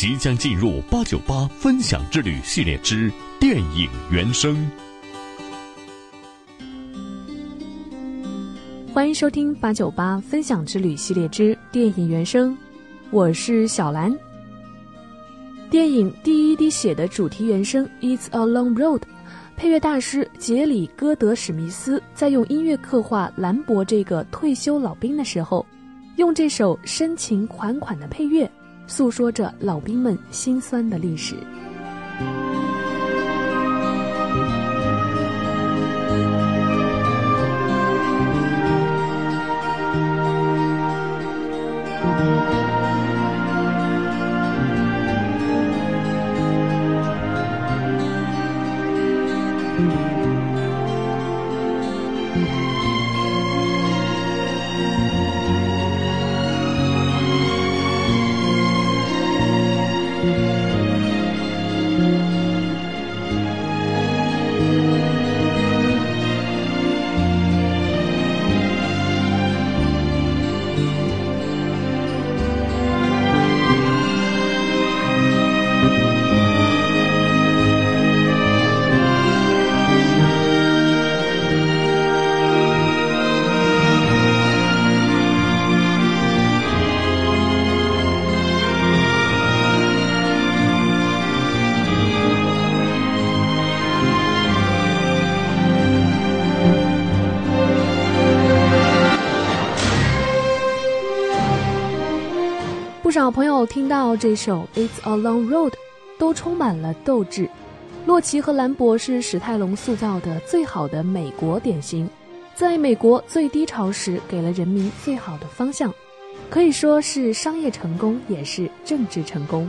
即将进入八九八分享之旅系列之电影原声。欢迎收听八九八分享之旅系列之电影原声，我是小兰。电影《第一滴血》的主题原声《It's a Long Road》，配乐大师杰里·戈德史密斯在用音乐刻画兰博这个退休老兵的时候，用这首深情款款的配乐。诉说着老兵们心酸的历史。不少朋友听到这首《It's a Long Road》，都充满了斗志。洛奇和兰博是史泰龙塑造的最好的美国典型，在美国最低潮时给了人民最好的方向，可以说是商业成功，也是政治成功。